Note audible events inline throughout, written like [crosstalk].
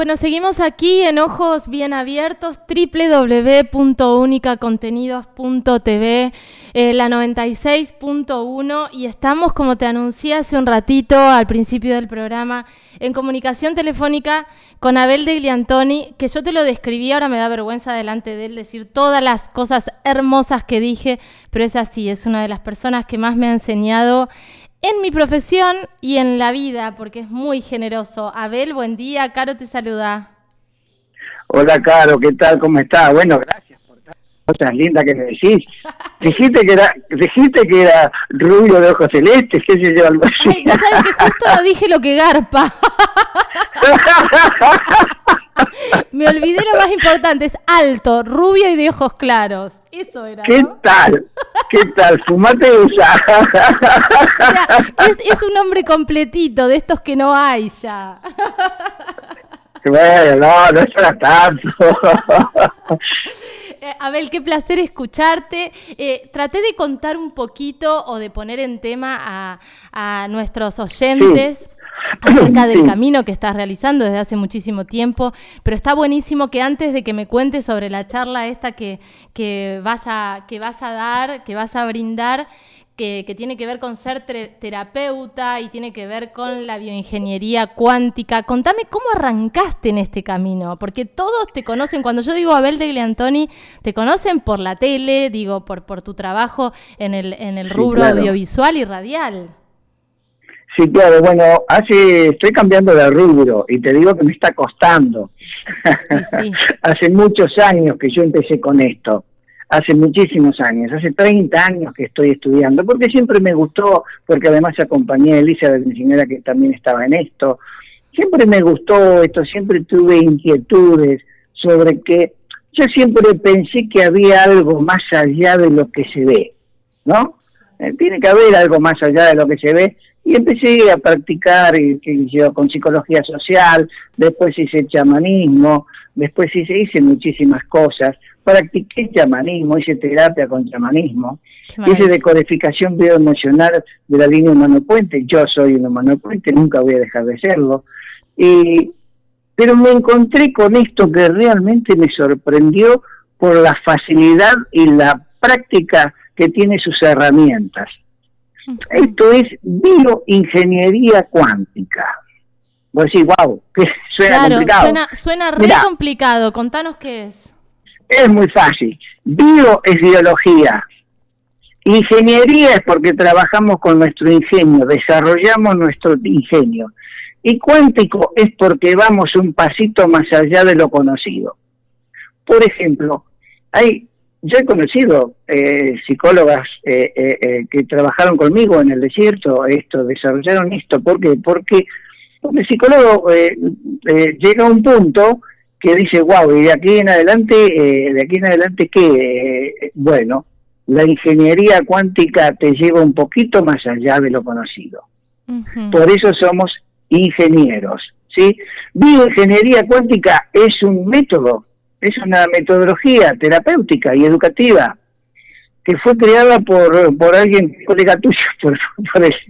Bueno, seguimos aquí en Ojos Bien Abiertos, www.unicacontenidos.tv, eh, la 96.1 y estamos, como te anuncié hace un ratito al principio del programa, en comunicación telefónica con Abel de Gliantoni, que yo te lo describí, ahora me da vergüenza delante de él decir todas las cosas hermosas que dije, pero es así, es una de las personas que más me ha enseñado en mi profesión y en la vida, porque es muy generoso. Abel, buen día, Caro te saluda. Hola, Caro, ¿qué tal? ¿Cómo estás? Bueno, gracias por las cosas lindas que me decís. [laughs] dijiste que era dijiste que era rubio de ojos celestes, qué sé yo, algo así. Ay, sabes que justo dije lo que garpa. [laughs] [laughs] Me olvidé lo más importante, es alto, rubio y de ojos claros. Eso era. ¿Qué tal? ¿Qué tal? Fumate esa. [laughs] es, es un hombre completito, de estos que no hay ya. [laughs] Bueno, no, no es tanto. Eh, Abel, qué placer escucharte. Eh, traté de contar un poquito o de poner en tema a, a nuestros oyentes acerca del camino que estás realizando desde hace muchísimo tiempo, pero está buenísimo que antes de que me cuentes sobre la charla esta que, que, vas, a, que vas a dar, que vas a brindar, que, que, tiene que ver con ser terapeuta y tiene que ver con la bioingeniería cuántica. Contame cómo arrancaste en este camino, porque todos te conocen, cuando yo digo Abel de Gliantoni, te conocen por la tele, digo, por, por tu trabajo en el, en el rubro audiovisual y radial. Sí, claro, bueno, hace, estoy cambiando de rubro y te digo que me está costando. [laughs] hace muchos años que yo empecé con esto, hace muchísimos años, hace 30 años que estoy estudiando, porque siempre me gustó, porque además acompañé a Elizabeth, mi señora que también estaba en esto, siempre me gustó esto, siempre tuve inquietudes sobre que yo siempre pensé que había algo más allá de lo que se ve, ¿no? Eh, tiene que haber algo más allá de lo que se ve y empecé a practicar yo, con psicología social, después hice chamanismo, después hice, hice muchísimas cosas, practiqué chamanismo, hice terapia con chamanismo, hice decodificación bioemocional de la línea humano puente, yo soy un humano puente, nunca voy a dejar de serlo, y, pero me encontré con esto que realmente me sorprendió por la facilidad y la práctica que tiene sus herramientas. Esto es bioingeniería cuántica. Vos decís, wow, que [laughs] suena complicado. Suena, suena re complicado. Contanos qué es. Es muy fácil. Bio es biología. Ingeniería es porque trabajamos con nuestro ingenio, desarrollamos nuestro ingenio. Y cuántico es porque vamos un pasito más allá de lo conocido. Por ejemplo, hay yo he conocido eh, psicólogas eh, eh, que trabajaron conmigo en el desierto, esto, desarrollaron esto, ¿por qué? Porque, porque el psicólogo llega a un punto que dice, wow, y de aquí en adelante, de aquí en adelante, ¿qué? bueno, la ingeniería cuántica te lleva un poquito más allá de lo conocido. Por eso somos ingenieros, ¿sí? Bioingeniería cuántica es un método es una metodología terapéutica y educativa que fue creada por, por alguien, colega tuyo, [laughs] por,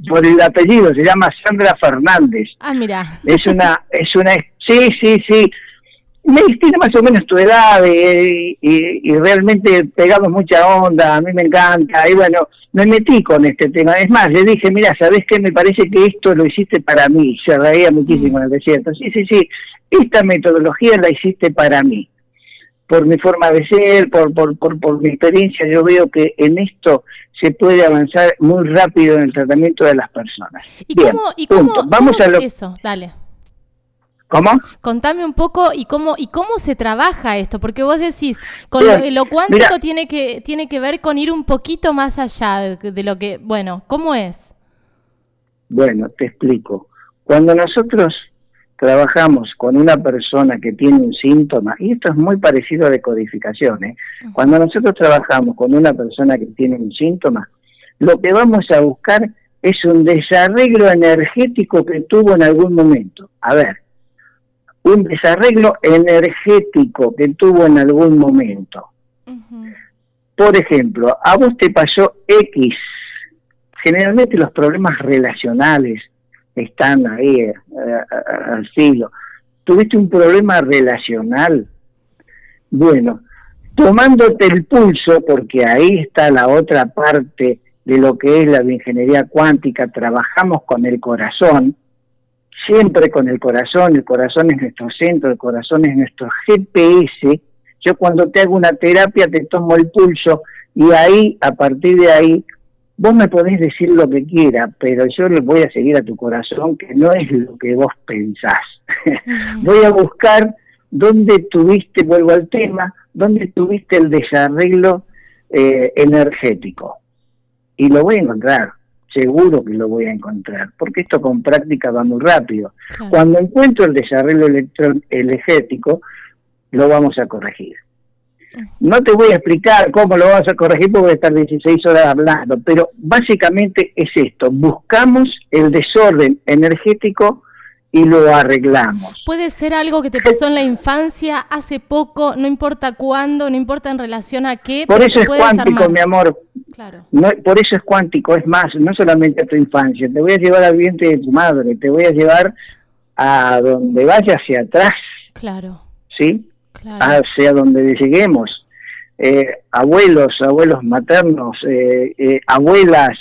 por, el, apellido, se llama Sandra Fernández. Ah, mira. Es una, es una, sí, sí, sí. Me tiene más o menos tu edad y, y, realmente pegamos mucha onda, a mí me encanta, y bueno, me metí con este tema. Es más, le dije, mira, ¿sabes qué? Me parece que esto lo hiciste para mí. Se reía muchísimo en el desierto. Sí, sí, sí, esta metodología la hiciste para mí por mi forma de ser, por, por, por, mi experiencia, yo veo que en esto se puede avanzar muy rápido en el tratamiento de las personas. ¿Y cómo, y cómo, Vamos a lo... eso? Dale. ¿Cómo? Contame un poco y cómo y cómo se trabaja esto, porque vos decís, con lo, cuántico tiene que tiene que ver con ir un poquito más allá de lo que, bueno, ¿cómo es? Bueno, te explico. Cuando nosotros trabajamos con una persona que tiene un síntoma, y esto es muy parecido a decodificación, ¿eh? cuando nosotros trabajamos con una persona que tiene un síntoma, lo que vamos a buscar es un desarreglo energético que tuvo en algún momento. A ver, un desarreglo energético que tuvo en algún momento. Por ejemplo, a vos te pasó X, generalmente los problemas relacionales, están ahí eh, al siglo. ¿Tuviste un problema relacional? Bueno, tomándote el pulso, porque ahí está la otra parte de lo que es la ingeniería cuántica, trabajamos con el corazón, siempre con el corazón, el corazón es nuestro centro, el corazón es nuestro GPS. Yo cuando te hago una terapia te tomo el pulso y ahí, a partir de ahí, vos me podés decir lo que quiera, pero yo le voy a seguir a tu corazón, que no es lo que vos pensás. [laughs] voy a buscar dónde tuviste, vuelvo al tema, dónde tuviste el desarreglo eh, energético. Y lo voy a encontrar, seguro que lo voy a encontrar, porque esto con práctica va muy rápido. Cuando encuentro el desarreglo energético, lo vamos a corregir. No te voy a explicar cómo lo vamos a corregir porque voy a estar 16 horas hablando, pero básicamente es esto, buscamos el desorden energético y lo arreglamos. Puede ser algo que te pasó en la infancia, hace poco, no importa cuándo, no importa en relación a qué. Por eso es cuántico, mi amor. Claro. por eso es cuántico, es más, no solamente a tu infancia, te voy a llevar al vientre de tu madre, te voy a llevar a donde vaya hacia atrás. Claro. ¿Sí? Hacia donde lleguemos. Eh, abuelos, abuelos maternos, eh, eh, abuelas.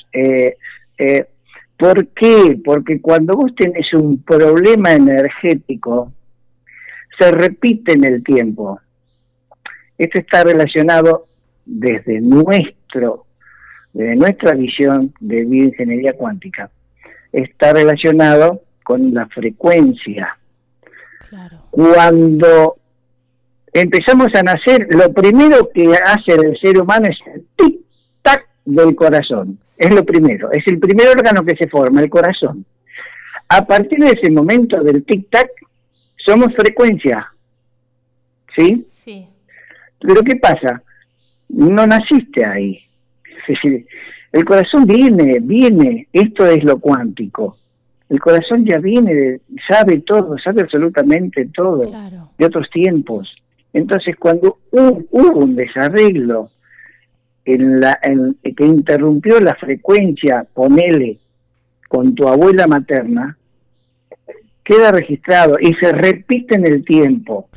¿Por qué? Porque cuando vos tenés un problema energético, se repite en el tiempo. Esto está relacionado desde nuestro, desde nuestra visión de bioingeniería cuántica. Está relacionado con la frecuencia. Cuando empezamos a nacer, lo primero que hace el ser humano es el tic-tac del corazón. Es lo primero, es el primer órgano que se forma, el corazón. A partir de ese momento del tic-tac, somos frecuencia. ¿Sí? Sí. Pero ¿qué pasa? No naciste ahí. el corazón viene, viene, esto es lo cuántico. El corazón ya viene, sabe todo, sabe absolutamente todo de otros tiempos. Entonces, cuando hubo, un desarreglo en la, que interrumpió la frecuencia, ponele, con tu abuela materna, queda registrado y se repite en el tiempo.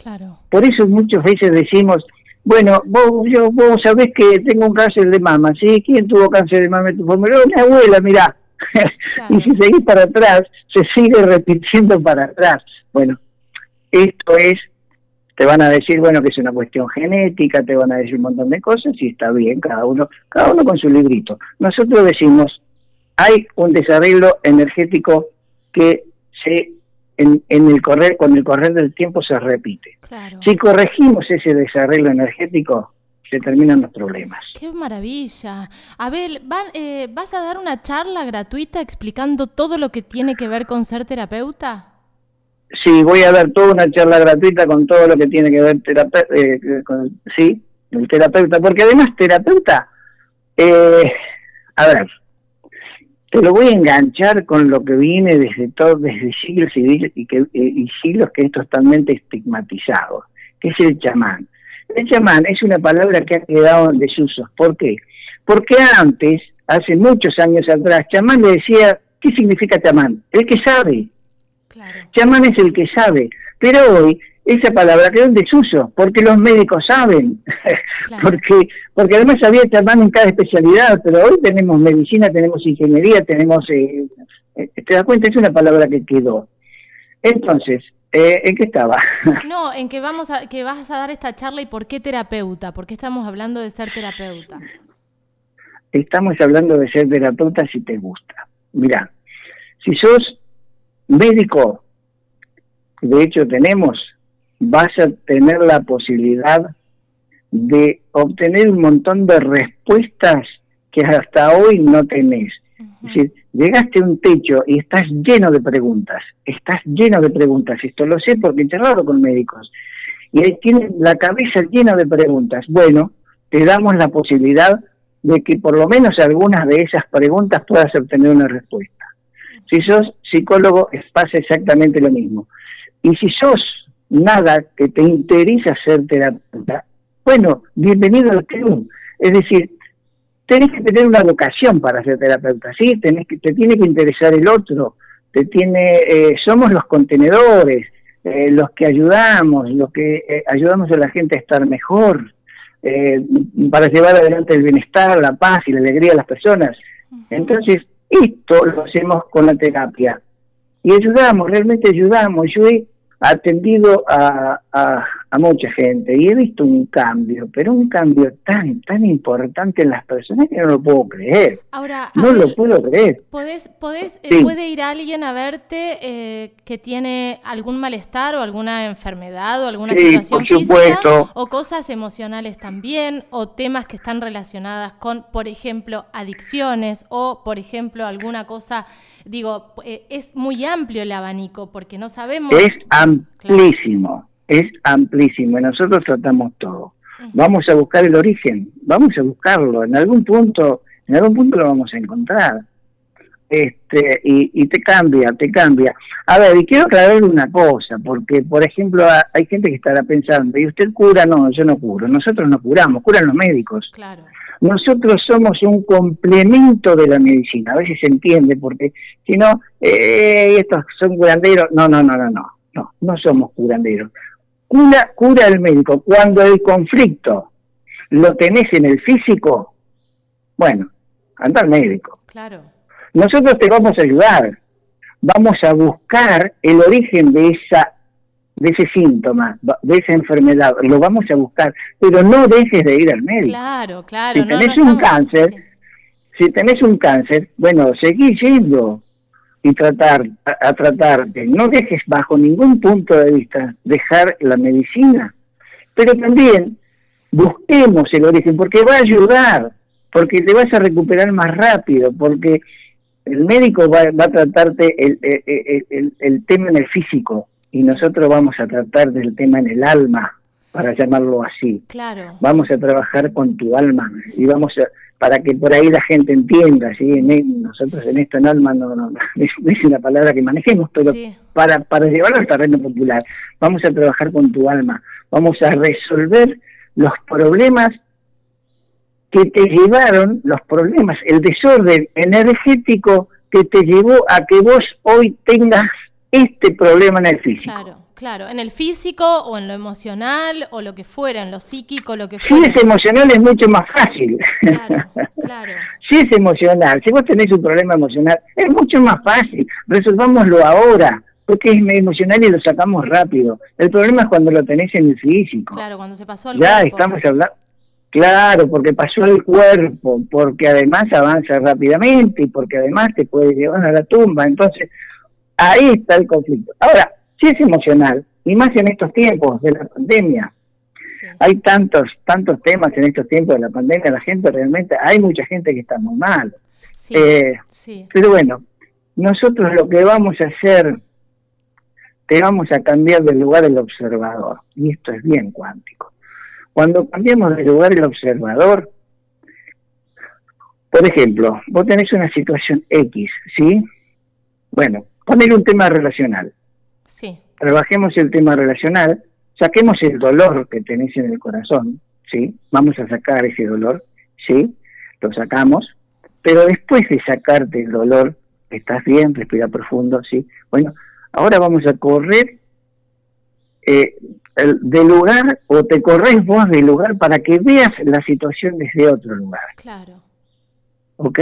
Por eso muchas veces decimos, bueno, vos, yo, vos sabés que tengo un cáncer de mama, ¿sí? ¿Quién tuvo cáncer de mama en tu familia? Mi abuela, mirá. [laughs] y si seguís para atrás, se sigue repitiendo para atrás. Bueno, esto es te van a decir, bueno, que es una cuestión genética, te van a decir un montón de cosas y está bien, cada uno, cada uno con su librito. Nosotros decimos, hay un desarreglo energético que se en, el correr, con el correr del tiempo se repite. Si corregimos ese desarreglo energético, se terminan los problemas. ¡Qué maravilla! Abel, van, eh, ¿vas a dar una charla gratuita explicando todo lo que tiene que ver con ser terapeuta? Sí, voy a dar toda una charla gratuita con todo lo que tiene que ver eh, con, sí, el terapeuta, porque además terapeuta, eh, a ver, te lo voy a enganchar con lo que viene desde todo, desde siglos y, que, y siglos que es totalmente estigmatizado, que es el chamán. El chamán es una palabra que ha quedado en desuso. ¿Por qué? Porque antes, hace muchos años atrás, chamán le decía, ¿qué significa chamán? El que sabe. Chamán es el que sabe, pero hoy esa palabra quedó en desuso, porque los médicos saben, [laughs] porque porque además había chamán en cada especialidad, pero hoy tenemos medicina, tenemos ingeniería, tenemos... Eh, eh, ¿Te das cuenta? Es una palabra que quedó. Entonces, eh, ¿en qué estaba? [laughs] No, en que, vamos a, que vas a dar esta charla y por qué terapeuta, por qué estamos hablando de ser terapeuta. Estamos hablando de ser terapeuta si te gusta. Mira, si sos médico, de hecho tenemos, vas a tener la posibilidad de obtener un montón de respuestas que hasta hoy no tenés. Es decir, llegaste a un techo y estás lleno de preguntas, estás lleno de preguntas, esto lo sé porque he charlado con médicos, y ahí tienen la cabeza llena de preguntas. Bueno, te damos la posibilidad de que por lo menos algunas de esas preguntas puedas obtener una respuesta. Si sos psicólogo, pasa exactamente lo mismo. Y si sos nada que te interesa ser terapeuta, bueno, bienvenido al club. Es decir, tenés que tener una vocación para ser terapeuta, ¿sí? Tenés que, te tiene que interesar el otro, te tiene, eh, somos los contenedores, eh, los que ayudamos, los que eh, ayudamos a la gente a estar mejor, para llevar adelante el bienestar, la paz y la alegría de las personas. Entonces, esto lo hacemos con la terapia. Y ayudamos, realmente ayudamos. Yo he atendido a, a mucha gente y he visto un cambio, pero un cambio tan, tan importante en las personas que no lo puedo creer. Ahora, no lo puedo creer. ¿Podés, podés, eh, ¿Puede ir alguien a verte eh, que tiene algún malestar o alguna enfermedad o alguna situación física o cosas emocionales también o temas que están relacionadas con, por ejemplo, adicciones o, por ejemplo, alguna cosa, digo, eh, es muy amplio el abanico porque no sabemos... Es amplísimo es amplísimo y nosotros tratamos todo. Vamos a buscar el origen, vamos a buscarlo, en algún punto, en algún punto lo vamos a encontrar. Este, y, te cambia, te cambia. A ver, y quiero aclarar una cosa, porque, por ejemplo, hay gente que estará pensando, ¿y usted cura? No, yo no curo, nosotros no curamos, curan los médicos. Claro. Nosotros somos un complemento de la medicina, a veces se entiende, porque si no, eh, estos son curanderos, no, no, no, no, no, no, no somos curanderos cura, cura el médico. Cuando el conflicto lo tenés en el físico, bueno, anda al médico. Claro. Nosotros te vamos a ayudar. Vamos a buscar el origen de esa de ese síntoma, de esa enfermedad, lo vamos a buscar, pero no dejes de ir al médico. Claro, claro. Si tenés un cáncer, si tenés un cáncer, bueno, seguí yendo, y tratar a, tratarte. No dejes bajo ningún punto de vista dejar la medicina, pero también busquemos el origen, porque va a ayudar, porque te vas a recuperar más rápido, porque el médico va, a tratarte el, el, el, tema en el físico y nosotros vamos a tratar del tema en el alma, para llamarlo así. Claro. Vamos a trabajar con tu alma y vamos a, para que por ahí la gente entienda, ¿sí? nosotros en esto en Alma no, no, [laughs] es una palabra que manejemos, pero para, para llevarlo al terreno popular, vamos a trabajar con tu alma, vamos a resolver los problemas que te llevaron, los problemas, el desorden energético que te llevó a que vos hoy tengas este problema en el físico. Claro. Claro, en el físico o en lo emocional o lo que fuera, en lo psíquico, lo que fuera. Si es emocional es mucho más fácil. Claro, [laughs] claro. si es emocional, si vos tenés un problema emocional, es mucho más fácil. Resolvámoslo ahora, porque es emocional y lo sacamos rápido. El problema es cuando lo tenés en el físico. Claro, cuando se pasó al ya cuerpo. Ya estamos hablando. Claro, porque pasó el cuerpo, porque además avanza rápidamente y porque además te puede llevar a la tumba. Entonces, ahí está el conflicto. Ahora, sí es emocional, y más en estos tiempos de la pandemia. Hay tantos, tantos temas en estos tiempos de la pandemia, la gente realmente, hay mucha gente que está muy mal. Eh, pero bueno, nosotros lo que vamos a hacer, te vamos a cambiar del lugar del observador, y esto es bien cuántico. Cuando cambiamos de lugar el observador, por ejemplo, vos tenés una situación X, ¿sí? Bueno, poner un tema relacional. Sí. Trabajemos el tema relacional, saquemos el dolor que tenés en el corazón, ¿sí? Vamos a sacar ese dolor, ¿sí? Lo sacamos, pero después de sacarte el dolor, estás bien, respira profundo, ¿sí? Bueno, ahora vamos a correr eh, del lugar o te corres vos del lugar para que veas la situación desde otro lugar. Claro. ¿Ok?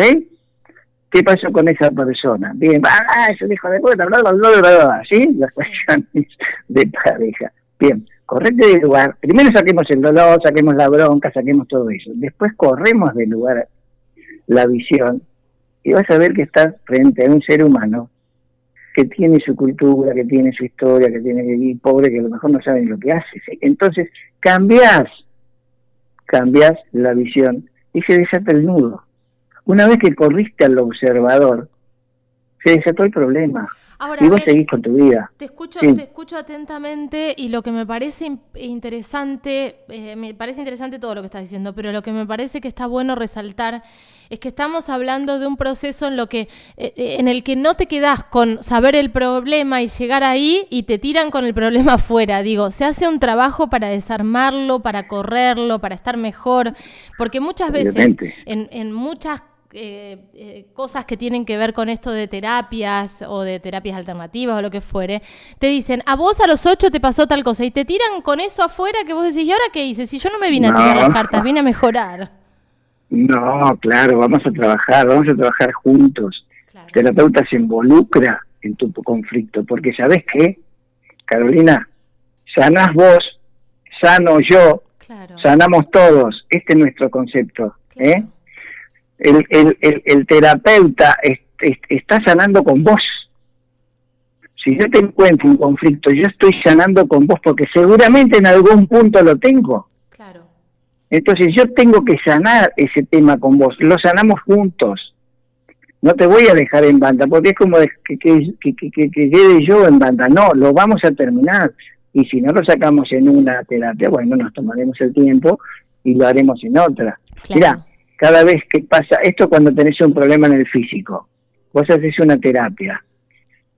¿Qué pasó con esa persona? Bien, ah, es un hijo de puta, bla, bla, bla, bla, ¿sí? Las [laughs] cuestiones de pareja. Bien, correte del lugar. Primero saquemos el dolor, saquemos la bronca, saquemos todo eso. Después corremos del lugar la visión y vas a ver que estás frente a un ser humano que tiene su cultura, que tiene su historia, que tiene que vivir pobre, que a lo mejor no saben lo que hace. Entonces, cambias, cambias la visión y se desata el nudo. Una vez que corriste al observador, se desató el problema. y vos seguís con tu vida. Te escucho, te escucho atentamente y lo que me parece interesante, eh, me parece interesante todo lo que estás diciendo, pero lo que me parece que está bueno resaltar es que estamos hablando de un proceso en lo que, eh, eh, en el que no te quedás con saber el problema y llegar ahí y te tiran con el problema [laughs] afuera. Digo, se hace un trabajo para desarmarlo, para correrlo, para estar mejor, porque muchas veces en, en muchas eh, eh, cosas que tienen que ver con esto de terapias o de terapias alternativas o lo que fuere, te dicen, a vos a los ocho te pasó tal cosa y te tiran con eso afuera que vos decís, ¿y ahora qué hice? Si yo no me vine a tirar las cartas, vine a mejorar. No, claro, vamos a trabajar, vamos a trabajar juntos. El terapeuta se involucra en tu conflicto, porque ¿sabes qué? Carolina, sanás vos, sano yo, sanamos todos. Este es nuestro concepto. ¿eh? El, el, el, terapeuta está sanando con vos. Si yo te encuentro un conflicto, yo estoy sanando con vos porque seguramente en algún punto lo tengo. Claro. Entonces yo tengo que sanar ese tema con vos. Lo sanamos juntos. No te voy a dejar en banda porque es como que, que, que, que quede yo en banda. No, lo vamos a terminar. Y si no lo sacamos en una terapia, bueno, nos tomaremos el tiempo y lo haremos en otra. Mira, cada vez que pasa, esto cuando tenés un problema en el físico, vos haces una terapia,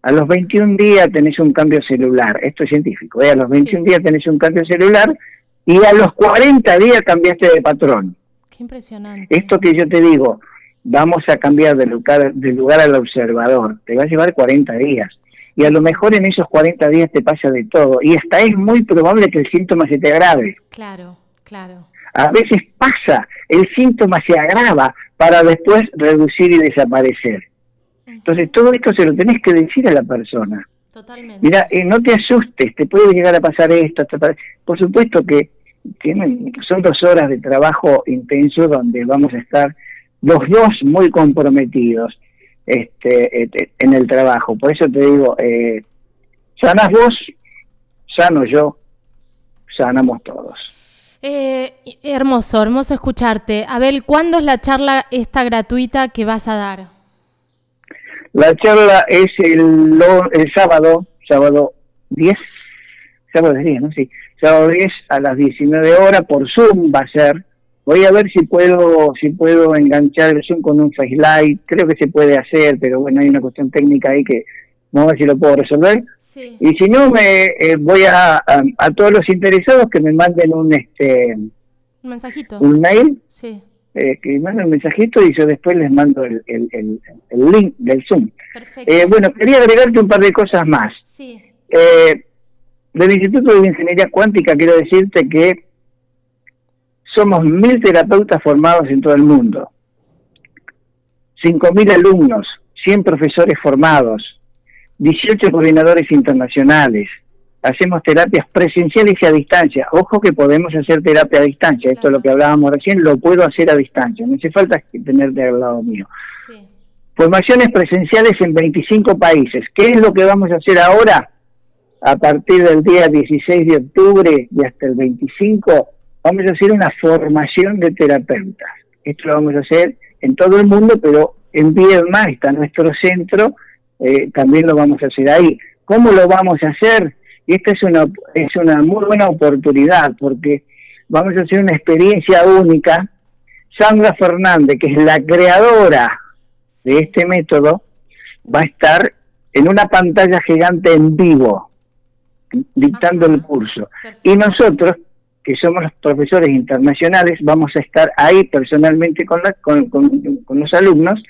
a los 21 días tenés un cambio celular, esto es científico, ¿eh? a los 21 días tenés un cambio celular y a los 40 días cambiaste de patrón. Qué impresionante. Esto que yo te digo, vamos a cambiar de lugar, de lugar al observador, te va a llevar 40 días. Y a lo mejor en esos 40 días te pasa de todo. Y hasta es muy probable que el síntoma se te agrave. Claro, claro. A veces pasa, el síntoma se agrava para después reducir y desaparecer. Entonces todo esto se lo tenés que decir a la persona. Totalmente. Mira, eh, no te asustes, te puede llegar a pasar esto. Por supuesto que tienen, son dos horas de trabajo intenso donde vamos a estar los dos muy comprometidos este, este en el trabajo. Por eso te digo, eh, sanas vos, sano yo, sanamos todos. Eh, hermoso, hermoso escucharte. Abel, ¿cuándo es la charla esta gratuita que vas a dar? La charla es el, el sábado, sábado 10, sábado 10, ¿no? Sí, sábado 10 a las 19 horas por Zoom va a ser. Voy a ver si puedo si puedo enganchar el Zoom con un Facelight. Creo que se puede hacer, pero bueno, hay una cuestión técnica ahí que vamos a ver si lo puedo resolver. Y si no, me eh, voy a, a, todos los interesados que me manden un este un mensajito. Un mail. Sí. Eh, que me manden un mensajito y yo después les mando el, el, el, link del Zoom. Perfecto. Eh, bueno, quería agregarte un par de cosas más. Sí. del Instituto de Ingeniería Cuántica quiero decirte que somos mil terapeutas formados en todo el mundo, cinco mil alumnos, 100 profesores formados, 18 coordinadores internacionales. Hacemos terapias presenciales y a distancia. Ojo que podemos hacer terapia a distancia. Esto es lo que hablábamos recién, lo puedo hacer a distancia. No hace falta tenerte al lado mío. Formaciones presenciales en 25 países. ¿Qué es lo que vamos a hacer ahora? A partir del día 16 de octubre y hasta el 25, vamos a hacer una formación de terapeutas. Esto lo vamos a hacer en todo el mundo, pero en Viedma está nuestro centro eh, también lo vamos a hacer ahí. ¿Cómo lo vamos a hacer? Y esta es una, es una muy buena oportunidad porque vamos a hacer una experiencia única. Sandra Fernández, que es la creadora de este método, va a estar en una pantalla gigante en vivo, dictando el curso. Y nosotros, que somos los profesores internacionales, vamos a estar ahí personalmente con, con, con los alumnos,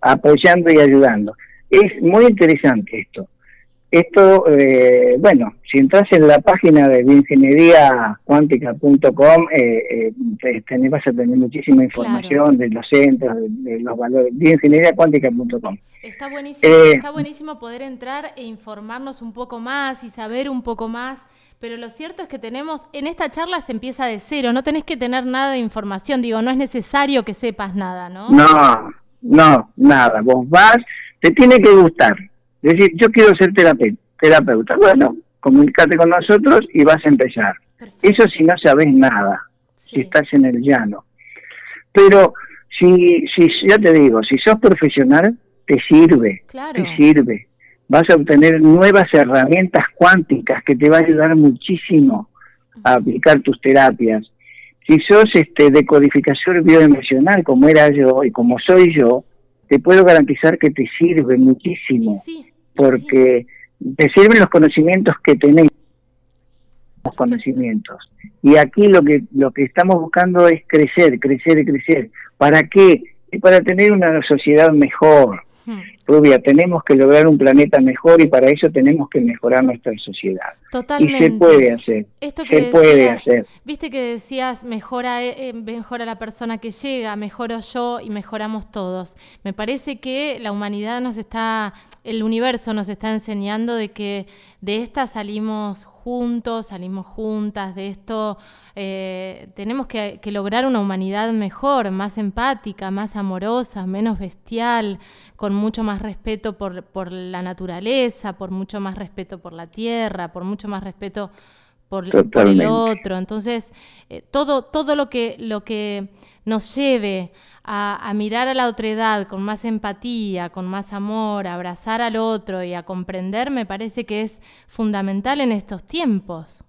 apoyando y ayudando. Es muy interesante esto. Esto, eh, bueno, si entras en la página de bioingenieriacuántica.com, eh, eh, vas a tener muchísima información de los centros, de, los valores. bioingenieriacuántica.com. Está buenísimo, eh, está buenísimo poder entrar e informarnos un poco más y saber un poco más. Pero lo cierto es que tenemos, en esta charla se empieza de cero, no tenés que tener nada de información, digo, no es necesario que sepas nada, ¿no? No, no, nada, vos vas, te tiene que gustar. Es decir, yo quiero ser terapeuta. Bueno, comunícate con nosotros y vas a empezar. Eso si no sabes nada, si estás en el llano. Pero si, si, ya te digo, si sos profesional, te sirve, te sirve. Vas a obtener nuevas herramientas cuánticas que te va a ayudar muchísimo a aplicar tus terapias. Si sos este, de codificación bioemocional, como era yo y como soy yo, te puedo garantizar que te sirve muchísimo, porque te sirven los conocimientos que tenés, los conocimientos. Y aquí lo que lo que estamos buscando es crecer, crecer y crecer. ¿Para qué? para tener una sociedad mejor. Rubia, tenemos que lograr un planeta mejor y para eso tenemos que mejorar nuestra sociedad. Totalmente. Y se puede hacer. Esto que se puede hacer. Viste que decías, mejora, eh, eh, mejora la persona que llega, mejoro yo y mejoramos todos. Me parece que la humanidad nos está, el universo nos está enseñando de que de esta salimos juntos, salimos juntas, de esto eh, tenemos que, lograr una humanidad mejor, más empática, más amorosa, menos bestial, con mucho más respeto por, la naturaleza, por mucho más respeto por la tierra, por mucho más respeto por, el otro. Entonces, eh, todo, todo lo que, lo que nos lleve a, mirar a la otredad con más empatía, con más amor, a abrazar al otro y a comprender, me parece que es fundamental en estos tiempos.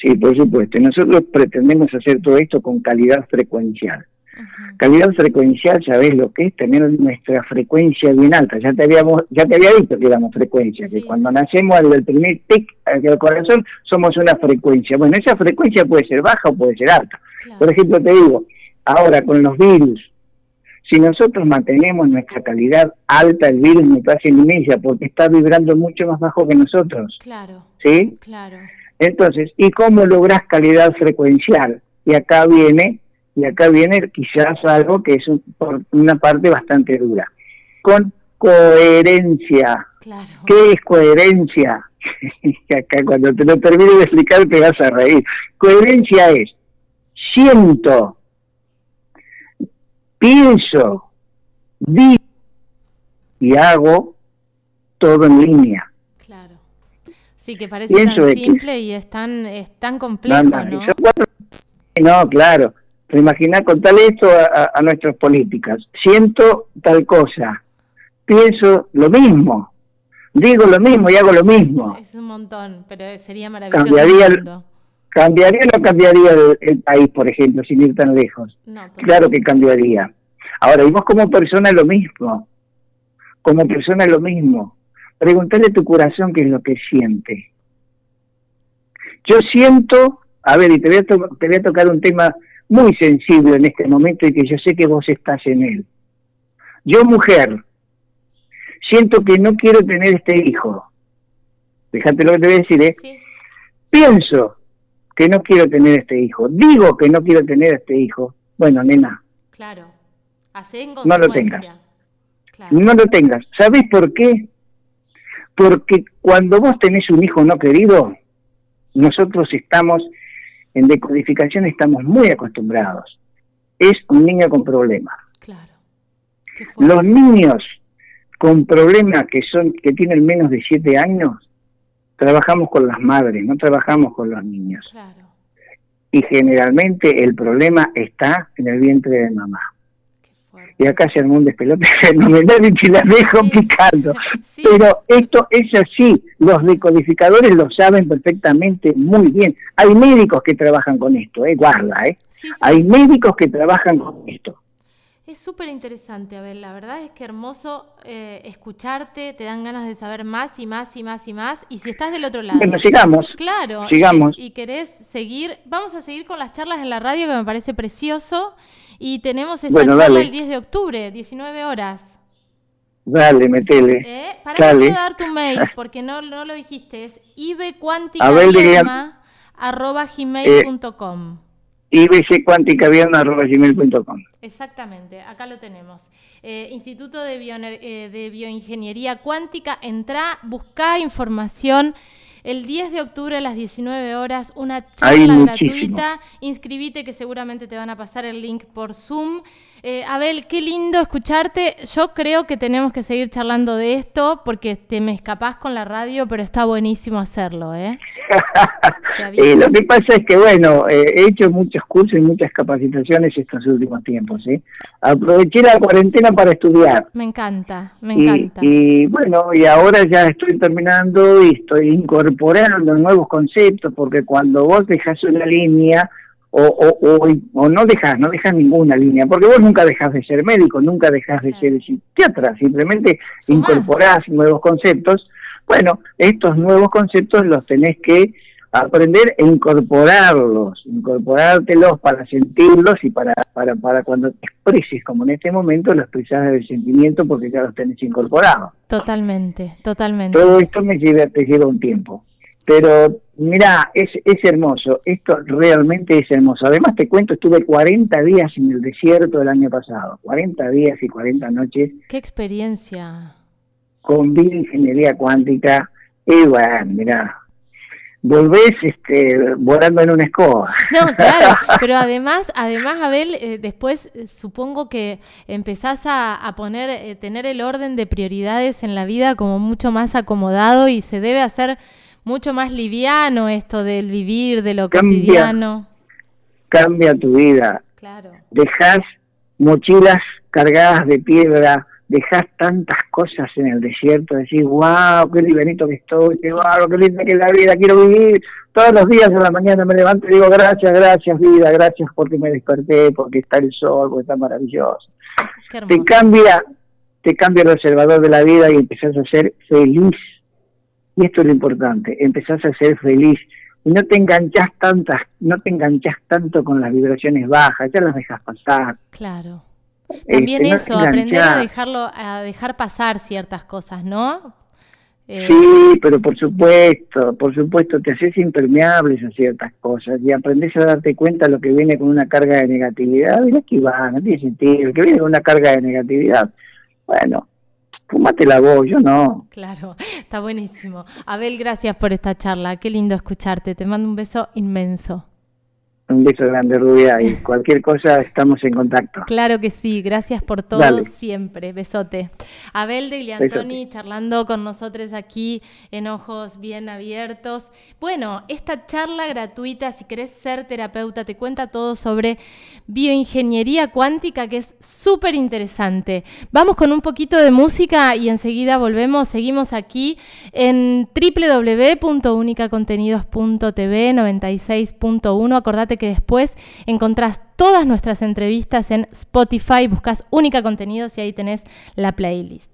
Sí, por supuesto. Nosotros pretendemos hacer todo esto con calidad frecuencial. Calidad frecuencial, ¿sabés lo que es? Tener nuestra frecuencia bien alta. Ya te habíamos, ya te había dicho que éramos frecuencia, que cuando nacemos al primer tic del corazón somos una frecuencia. Bueno, esa frecuencia puede ser baja o puede ser alta. Por ejemplo, te digo, Ahora, con los virus, si nosotros mantenemos nuestra calidad alta, el virus me pasa inicia porque está vibrando mucho más bajo que nosotros. Claro. ¿Sí? Claro. Entonces, ¿y cómo logras calidad frecuencial? Y acá viene, y acá viene quizás algo que es una parte bastante dura. Con coherencia. Claro. ¿Qué es coherencia? [laughs] acá cuando te lo termine de explicar te vas a reír. Coherencia es siento pienso, digo y hago todo en línea. Claro. Sí, que parece tan simple y es tan, complejo, ¿no? ¿no? claro. Pero imagina contar esto a, nuestras políticas. Siento tal cosa, pienso lo mismo, digo lo mismo y hago lo mismo. Es un montón, pero sería maravilloso. ¿Cambiaría o no cambiaría el, país, por ejemplo, sin ir tan lejos? claro que cambiaría. Ahora, y vos como persona lo mismo. Como persona lo mismo. Pregúntale a tu corazón qué es lo que siente. Yo siento, a ver, y te voy a, te voy a tocar un tema muy sensible en este momento y que yo sé que vos estás en él. Yo, mujer, siento que no quiero tener este hijo. Fíjate lo que te voy a decir, ¿eh? Pienso que no quiero tener este hijo, digo que no quiero tener este hijo, bueno, nena. Claro. no lo tengas. No lo tengas. ¿Sabes por qué? Porque cuando vos tenés un hijo no querido, nosotros estamos, en decodificación estamos muy acostumbrados. Es un niño con problemas. Claro. Los niños con problemas que son que tienen menos de 7 años trabajamos con las madres, no trabajamos con los niños. Y generalmente el problema está en el vientre de mamá. Y acá se armó un despelote [laughs] fenomenal y te la dejo picando. [laughs] Pero esto es así, los decodificadores lo saben perfectamente muy bien. Hay médicos que trabajan con esto, eh, guarda, eh. Hay médicos que trabajan con esto. Es súper interesante, Abel. La verdad es que hermoso eh, escucharte, te dan ganas de saber más y más y más y más. Y si estás del otro lado. Bueno, sigamos. Claro. Sigamos. Y, querés seguir, vamos a seguir con las charlas en la radio que me parece precioso. Y tenemos esta charla el 10 de octubre, 19 horas. Dale, metele. ¿Eh? Para no dar tu mail, [laughs] porque no, no lo dijiste, es ibecuanticavierma.gmail.com ibccuanticavierma.gmail.com Exactamente, acá lo tenemos. Eh, Instituto de, eh, de Bioingeniería Cuántica, entra, busca información. El 10 de octubre a las 19 horas, una charla gratuita. Inscribite que seguramente te van a pasar el link por Zoom. Eh, Abel, qué lindo escucharte. Yo creo que tenemos que seguir charlando de esto porque te me escapás con la radio, pero está buenísimo hacerlo, ¿eh? [laughs] eh lo que pasa es que, bueno, eh, he hecho muchos cursos y muchas capacitaciones estos últimos tiempos, ¿sí? Aproveché la cuarentena para estudiar. Me encanta, me encanta. Y, bueno, y ahora ya estoy terminando y estoy incorporando nuevos conceptos porque cuando vos dejas una línea o, o, o, no dejas, no dejas ninguna línea, porque vos nunca dejas de ser médico, nunca dejas de ser psiquiatra, simplemente incorporás nuevos conceptos. Bueno, estos nuevos conceptos los tenés que aprender e incorporarlos, incorporártelos para sentirlos y para, para, para cuando te expreses, como en este momento, lo expresas del sentimiento porque ya los tenés incorporados. Totalmente, totalmente. Todo esto me lleva, te lleva un tiempo. Pero mira, es, es hermoso, esto realmente es hermoso. Además te cuento, estuve 40 días en el desierto el año pasado, 40 días y 40 noches. ¡Qué experiencia! Con bioingeniería cuántica. Y bueno, mira, volvés este, volando en una escoba. No, claro, [laughs] pero además, además Abel, eh, después eh, supongo que empezás a, poner, eh, tener el orden de prioridades en la vida como mucho más acomodado y se debe hacer mucho más liviano esto del vivir, de lo cotidiano. Cambia tu vida. Claro. Dejas mochilas cargadas de piedra, dejas tantas cosas en el desierto, decís, wow, qué libenito que estoy, qué wow, qué linda que es la vida, quiero vivir. Todos los días de la mañana me levanto y digo, gracias, gracias vida, gracias porque me desperté, porque está el sol, porque está maravilloso. Te cambia, te cambia el observador de la vida y empezás a ser feliz. Y esto es lo importante, empezás a ser feliz y no te enganchas tantas, no te enganchas tanto con las vibraciones bajas, ya las dejas pasar. Claro. También este, eso, aprender a dejarlo, a dejar pasar ciertas cosas, ¿no? Eh, sí, pero por supuesto, por supuesto, te haces impermeables a ciertas cosas y aprendes a darte cuenta de lo que viene con una carga de negatividad, y aquí va, no tiene sentido, el que viene con una carga de negatividad, bueno, fúmate la voz, yo no. Claro, está buenísimo. Abel, gracias por esta charla, qué lindo escucharte, te mando un beso inmenso. Un beso grande, Rubia, y [laughs] cualquier cosa estamos en contacto. Claro que sí, gracias por todo siempre. Besote. Abel de Gliantoni charlando con nosotros aquí en Ojos Bien Abiertos. Bueno, esta charla gratuita, si querés ser terapeuta, te cuenta todo sobre bioingeniería cuántica, que es súper interesante. Vamos con un poquito de música y enseguida volvemos. Seguimos aquí en www.unicacontenidos.tv 96.1. Acordate que después encontrás todas nuestras entrevistas en Spotify, buscas Única Contenidos y ahí tenés la playlist.